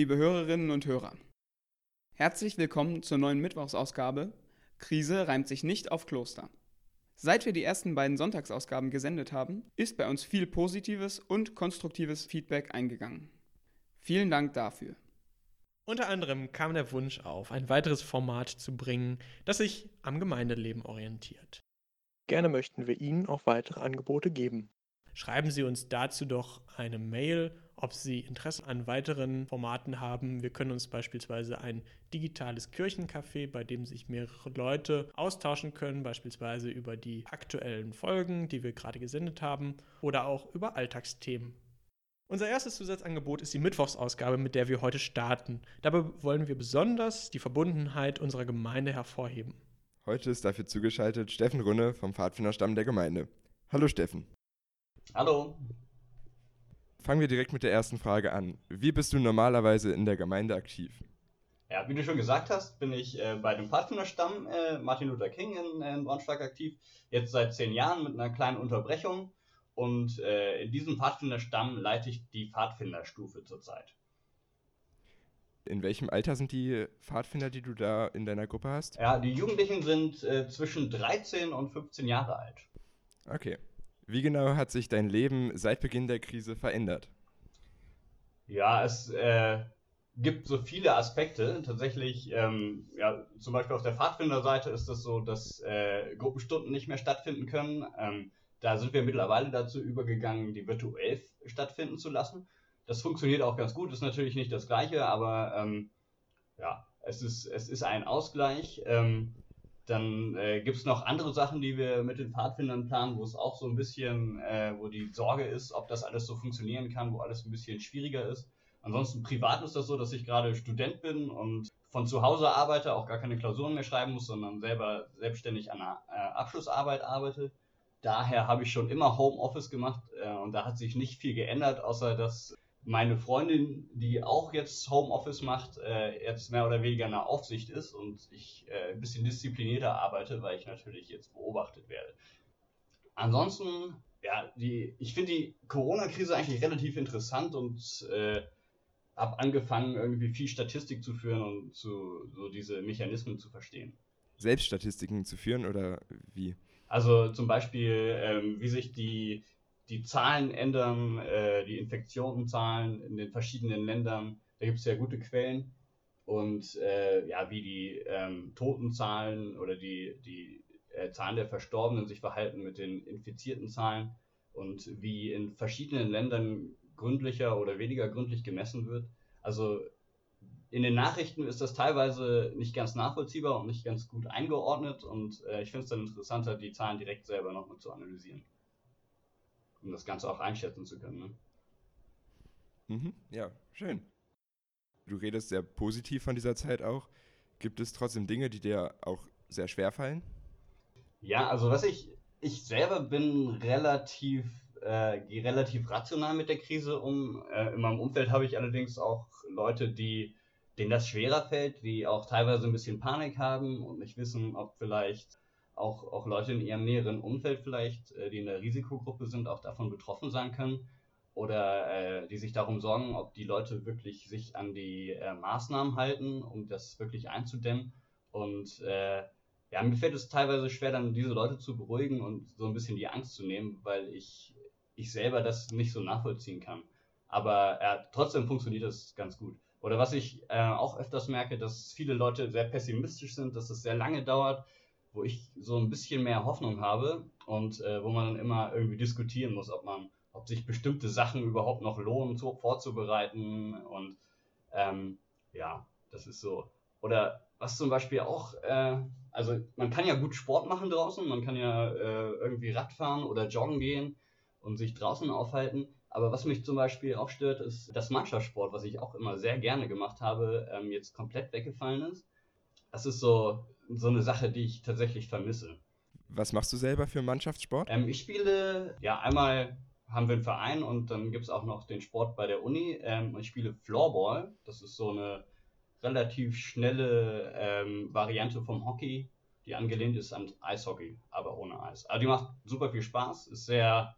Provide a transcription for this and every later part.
liebe Hörerinnen und Hörer. Herzlich willkommen zur neuen Mittwochsausgabe. Krise reimt sich nicht auf Kloster. Seit wir die ersten beiden Sonntagsausgaben gesendet haben, ist bei uns viel positives und konstruktives Feedback eingegangen. Vielen Dank dafür. Unter anderem kam der Wunsch auf, ein weiteres Format zu bringen, das sich am Gemeindeleben orientiert. Gerne möchten wir Ihnen auch weitere Angebote geben. Schreiben Sie uns dazu doch eine Mail, ob Sie Interesse an weiteren Formaten haben. Wir können uns beispielsweise ein digitales Kirchencafé, bei dem sich mehrere Leute austauschen können, beispielsweise über die aktuellen Folgen, die wir gerade gesendet haben, oder auch über Alltagsthemen. Unser erstes Zusatzangebot ist die Mittwochsausgabe, mit der wir heute starten. Dabei wollen wir besonders die Verbundenheit unserer Gemeinde hervorheben. Heute ist dafür zugeschaltet Steffen Runne vom Pfadfinderstamm der Gemeinde. Hallo Steffen. Hallo. Fangen wir direkt mit der ersten Frage an. Wie bist du normalerweise in der Gemeinde aktiv? Ja, wie du schon gesagt hast, bin ich äh, bei dem Pfadfinderstamm äh, Martin Luther King in, in, Braunschweig aktiv. Jetzt seit zehn Jahren mit einer kleinen Unterbrechung. Und äh, in diesem Pfadfinderstamm leite ich die Pfadfinderstufe zurzeit. In welchem Alter sind die Pfadfinder, die du da in deiner Gruppe hast? Ja, die Jugendlichen sind äh, zwischen 13 und 15 Jahre alt. Okay. Wie genau hat sich dein Leben seit Beginn der Krise verändert? Ja, es äh, gibt so viele Aspekte. Tatsächlich, ähm, ja, zum Beispiel auf der Pfadfinderseite ist es so, dass äh, Gruppenstunden nicht mehr stattfinden können. Ähm, da sind wir mittlerweile dazu übergegangen, die virtuell stattfinden zu lassen. Das funktioniert auch ganz gut, ist natürlich nicht das gleiche, aber ähm, ja, es ist, es ist ein Ausgleich. Ähm, dann äh, gibt es noch andere Sachen, die wir mit den Pfadfindern planen, wo es auch so ein bisschen, äh, wo die Sorge ist, ob das alles so funktionieren kann, wo alles ein bisschen schwieriger ist. Ansonsten privat ist das so, dass ich gerade Student bin und von zu Hause arbeite, auch gar keine Klausuren mehr schreiben muss, sondern selber selbstständig an einer äh, Abschlussarbeit arbeite. Daher habe ich schon immer Homeoffice gemacht äh, und da hat sich nicht viel geändert, außer dass meine Freundin, die auch jetzt Homeoffice macht, äh, jetzt mehr oder weniger in der Aufsicht ist und ich äh, ein bisschen disziplinierter arbeite, weil ich natürlich jetzt beobachtet werde. Ansonsten, ja, die, ich finde die Corona-Krise eigentlich relativ interessant und äh, habe angefangen, irgendwie viel Statistik zu führen und zu, so diese Mechanismen zu verstehen. Selbststatistiken zu führen oder wie? Also zum Beispiel, ähm, wie sich die die Zahlen ändern, äh, die Infektionenzahlen in den verschiedenen Ländern. Da gibt es ja gute Quellen. Und äh, ja, wie die ähm, Totenzahlen oder die, die äh, Zahlen der Verstorbenen sich verhalten mit den infizierten Zahlen und wie in verschiedenen Ländern gründlicher oder weniger gründlich gemessen wird. Also in den Nachrichten ist das teilweise nicht ganz nachvollziehbar und nicht ganz gut eingeordnet und äh, ich finde es dann interessanter, die Zahlen direkt selber nochmal zu analysieren um das Ganze auch einschätzen zu können. Ne? Mhm, ja, schön. Du redest sehr positiv von dieser Zeit auch. Gibt es trotzdem Dinge, die dir auch sehr schwer fallen? Ja, also was ich, ich selber bin relativ, äh, gehe relativ rational mit der Krise um. Äh, in meinem Umfeld habe ich allerdings auch Leute, die, denen das schwerer fällt, die auch teilweise ein bisschen Panik haben und nicht wissen, ob vielleicht auch, auch Leute in ihrem näheren Umfeld vielleicht, äh, die in der Risikogruppe sind, auch davon betroffen sein können oder äh, die sich darum sorgen, ob die Leute wirklich sich an die äh, Maßnahmen halten, um das wirklich einzudämmen. Und äh, ja, mir fällt es teilweise schwer, dann diese Leute zu beruhigen und so ein bisschen die Angst zu nehmen, weil ich, ich selber das nicht so nachvollziehen kann. Aber äh, trotzdem funktioniert das ganz gut. Oder was ich äh, auch öfters merke, dass viele Leute sehr pessimistisch sind, dass es sehr lange dauert, wo ich so ein bisschen mehr Hoffnung habe und äh, wo man dann immer irgendwie diskutieren muss, ob man, ob sich bestimmte Sachen überhaupt noch lohnen, zu, vorzubereiten und ähm, ja, das ist so. Oder was zum Beispiel auch, äh, also man kann ja gut Sport machen draußen, man kann ja äh, irgendwie Radfahren oder joggen gehen und sich draußen aufhalten. Aber was mich zum Beispiel auch stört, ist das Mannschaftssport, was ich auch immer sehr gerne gemacht habe, ähm, jetzt komplett weggefallen ist. Das ist so, so eine Sache, die ich tatsächlich vermisse. Was machst du selber für Mannschaftssport? Ähm, ich spiele, ja, einmal haben wir einen Verein und dann gibt es auch noch den Sport bei der Uni. Ähm, ich spiele Floorball. Das ist so eine relativ schnelle ähm, Variante vom Hockey, die angelehnt ist an Eishockey, aber ohne Eis. Aber die macht super viel Spaß, ist sehr,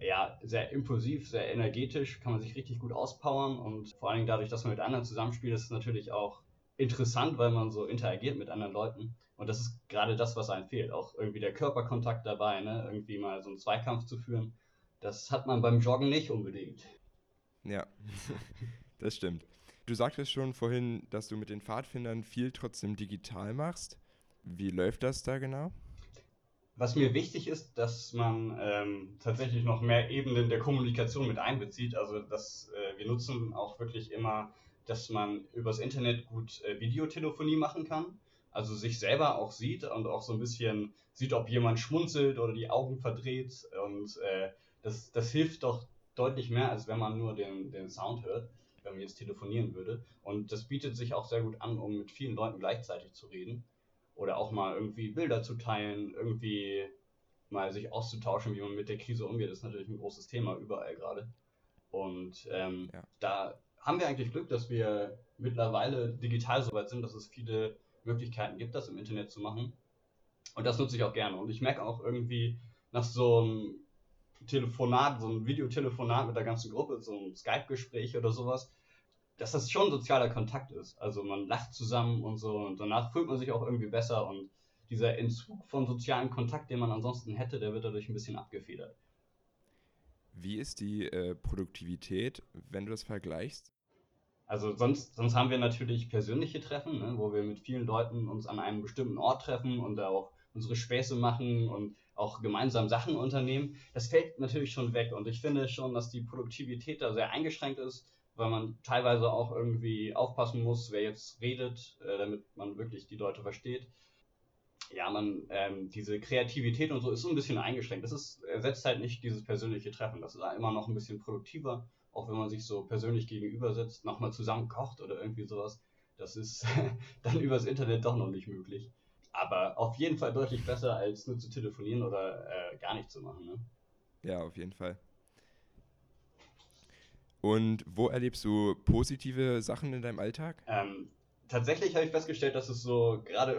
ja, sehr impulsiv, sehr energetisch, kann man sich richtig gut auspowern und vor allen Dingen dadurch, dass man mit anderen zusammenspielt, ist es natürlich auch interessant, weil man so interagiert mit anderen Leuten. Und das ist gerade das, was einem fehlt. Auch irgendwie der Körperkontakt dabei, ne? irgendwie mal so einen Zweikampf zu führen. Das hat man beim Joggen nicht unbedingt. Ja, das stimmt. Du sagtest schon vorhin, dass du mit den Pfadfindern viel trotzdem digital machst. Wie läuft das da genau? Was mir wichtig ist, dass man ähm, tatsächlich noch mehr Ebenen der Kommunikation mit einbezieht. Also, dass äh, wir nutzen auch wirklich immer, dass man übers Internet gut äh, Videotelefonie machen kann. Also sich selber auch sieht und auch so ein bisschen sieht, ob jemand schmunzelt oder die Augen verdreht. Und äh, das, das hilft doch deutlich mehr, als wenn man nur den, den Sound hört, wenn man jetzt telefonieren würde. Und das bietet sich auch sehr gut an, um mit vielen Leuten gleichzeitig zu reden. Oder auch mal irgendwie Bilder zu teilen, irgendwie mal sich auszutauschen, wie man mit der Krise umgeht, ist natürlich ein großes Thema überall gerade. Und ähm, ja. da haben wir eigentlich Glück, dass wir mittlerweile digital so weit sind, dass es viele Möglichkeiten gibt, das im Internet zu machen. Und das nutze ich auch gerne. Und ich merke auch irgendwie nach so einem Telefonat, so ein Videotelefonat mit der ganzen Gruppe, so ein Skype-Gespräch oder sowas, dass das schon sozialer Kontakt ist. Also man lacht zusammen und so und danach fühlt man sich auch irgendwie besser und dieser Entzug von sozialen Kontakt, den man ansonsten hätte, der wird dadurch ein bisschen abgefedert. Wie ist die äh, Produktivität, wenn du das vergleichst? Also sonst, sonst haben wir natürlich persönliche Treffen, ne, wo wir mit vielen Leuten uns an einem bestimmten Ort treffen und da auch unsere Späße machen und auch gemeinsam Sachen unternehmen. Das fällt natürlich schon weg und ich finde schon, dass die Produktivität da sehr eingeschränkt ist weil man teilweise auch irgendwie aufpassen muss, wer jetzt redet, äh, damit man wirklich die Leute versteht. Ja, man, ähm, diese Kreativität und so ist so ein bisschen eingeschränkt. Das ist, ersetzt halt nicht dieses persönliche Treffen. Das ist immer noch ein bisschen produktiver, auch wenn man sich so persönlich gegenüber sitzt, nochmal zusammen kocht oder irgendwie sowas. Das ist dann übers Internet doch noch nicht möglich. Aber auf jeden Fall deutlich besser, als nur zu telefonieren oder äh, gar nicht zu machen. Ne? Ja, auf jeden Fall. Und wo erlebst du positive Sachen in deinem Alltag? Ähm, tatsächlich habe ich festgestellt, dass es so gerade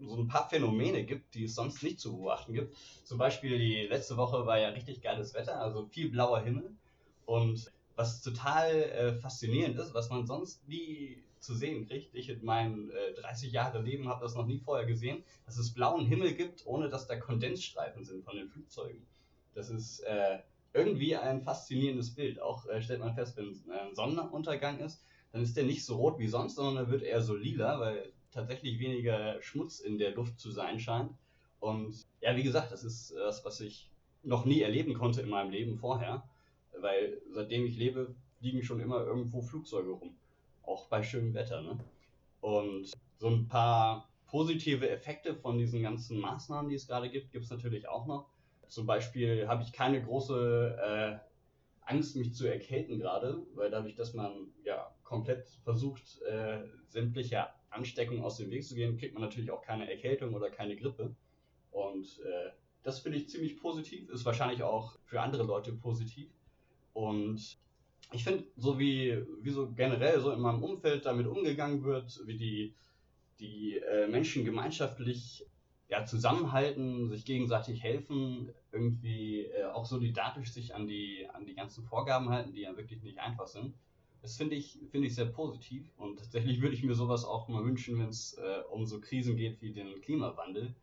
so ein paar Phänomene gibt, die es sonst nicht zu beobachten gibt. Zum Beispiel die letzte Woche war ja richtig geiles Wetter, also viel blauer Himmel. Und was total äh, faszinierend ist, was man sonst nie zu sehen kriegt. Ich in meinen äh, 30 Jahre Leben habe das noch nie vorher gesehen, dass es blauen Himmel gibt, ohne dass da Kondensstreifen sind von den Flugzeugen. Das ist äh, irgendwie ein faszinierendes Bild. Auch äh, stellt man fest, wenn äh, ein Sonnenuntergang ist, dann ist der nicht so rot wie sonst, sondern er wird eher so lila, weil tatsächlich weniger Schmutz in der Luft zu sein scheint. Und ja, wie gesagt, das ist das, was ich noch nie erleben konnte in meinem Leben vorher, weil seitdem ich lebe, liegen schon immer irgendwo Flugzeuge rum. Auch bei schönem Wetter, ne? Und so ein paar positive Effekte von diesen ganzen Maßnahmen, die es gerade gibt, gibt es natürlich auch noch. Zum Beispiel habe ich keine große äh, Angst, mich zu erkälten gerade, weil dadurch, dass man ja komplett versucht, äh, sämtliche Ansteckungen aus dem Weg zu gehen, kriegt man natürlich auch keine Erkältung oder keine Grippe. Und äh, das finde ich ziemlich positiv, ist wahrscheinlich auch für andere Leute positiv. Und ich finde, so wie, wie so generell so in meinem Umfeld damit umgegangen wird, wie die, die äh, Menschen gemeinschaftlich ja, zusammenhalten, sich gegenseitig helfen, irgendwie äh, auch solidarisch sich an die, an die ganzen Vorgaben halten, die ja wirklich nicht einfach sind. Das finde ich, finde ich sehr positiv und tatsächlich würde ich mir sowas auch mal wünschen, wenn es äh, um so Krisen geht wie den Klimawandel.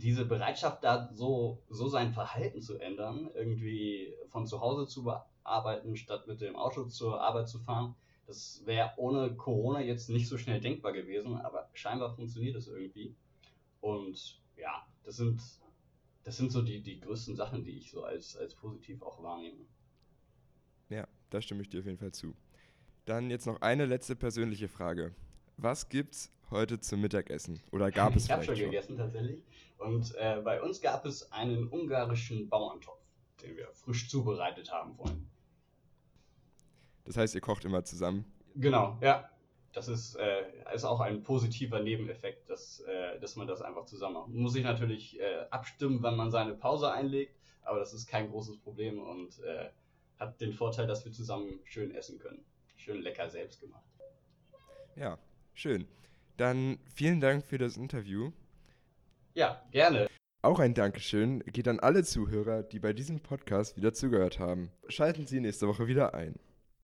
Diese Bereitschaft, da so, so sein Verhalten zu ändern, irgendwie von zu Hause zu bearbeiten, statt mit dem Auto zur Arbeit zu fahren, das wäre ohne Corona jetzt nicht so schnell denkbar gewesen, aber scheinbar funktioniert es irgendwie. Und ja, das sind, das sind so die, die größten Sachen, die ich so als, als positiv auch wahrnehme. Ja, da stimme ich dir auf jeden Fall zu. Dann jetzt noch eine letzte persönliche Frage. Was gibt's heute zum Mittagessen? Oder gab es ich vielleicht schon? Ich habe schon gegessen tatsächlich. Und äh, bei uns gab es einen ungarischen Bauerntopf, den wir frisch zubereitet haben vorhin. Das heißt, ihr kocht immer zusammen? Genau, ja das ist, äh, ist auch ein positiver Nebeneffekt, dass, äh, dass man das einfach zusammen macht. Man muss sich natürlich äh, abstimmen, wann man seine Pause einlegt, aber das ist kein großes Problem und äh, hat den Vorteil, dass wir zusammen schön essen können. Schön lecker selbst gemacht. Ja, schön. Dann vielen Dank für das Interview. Ja, gerne. Auch ein Dankeschön geht an alle Zuhörer, die bei diesem Podcast wieder zugehört haben. Schalten Sie nächste Woche wieder ein.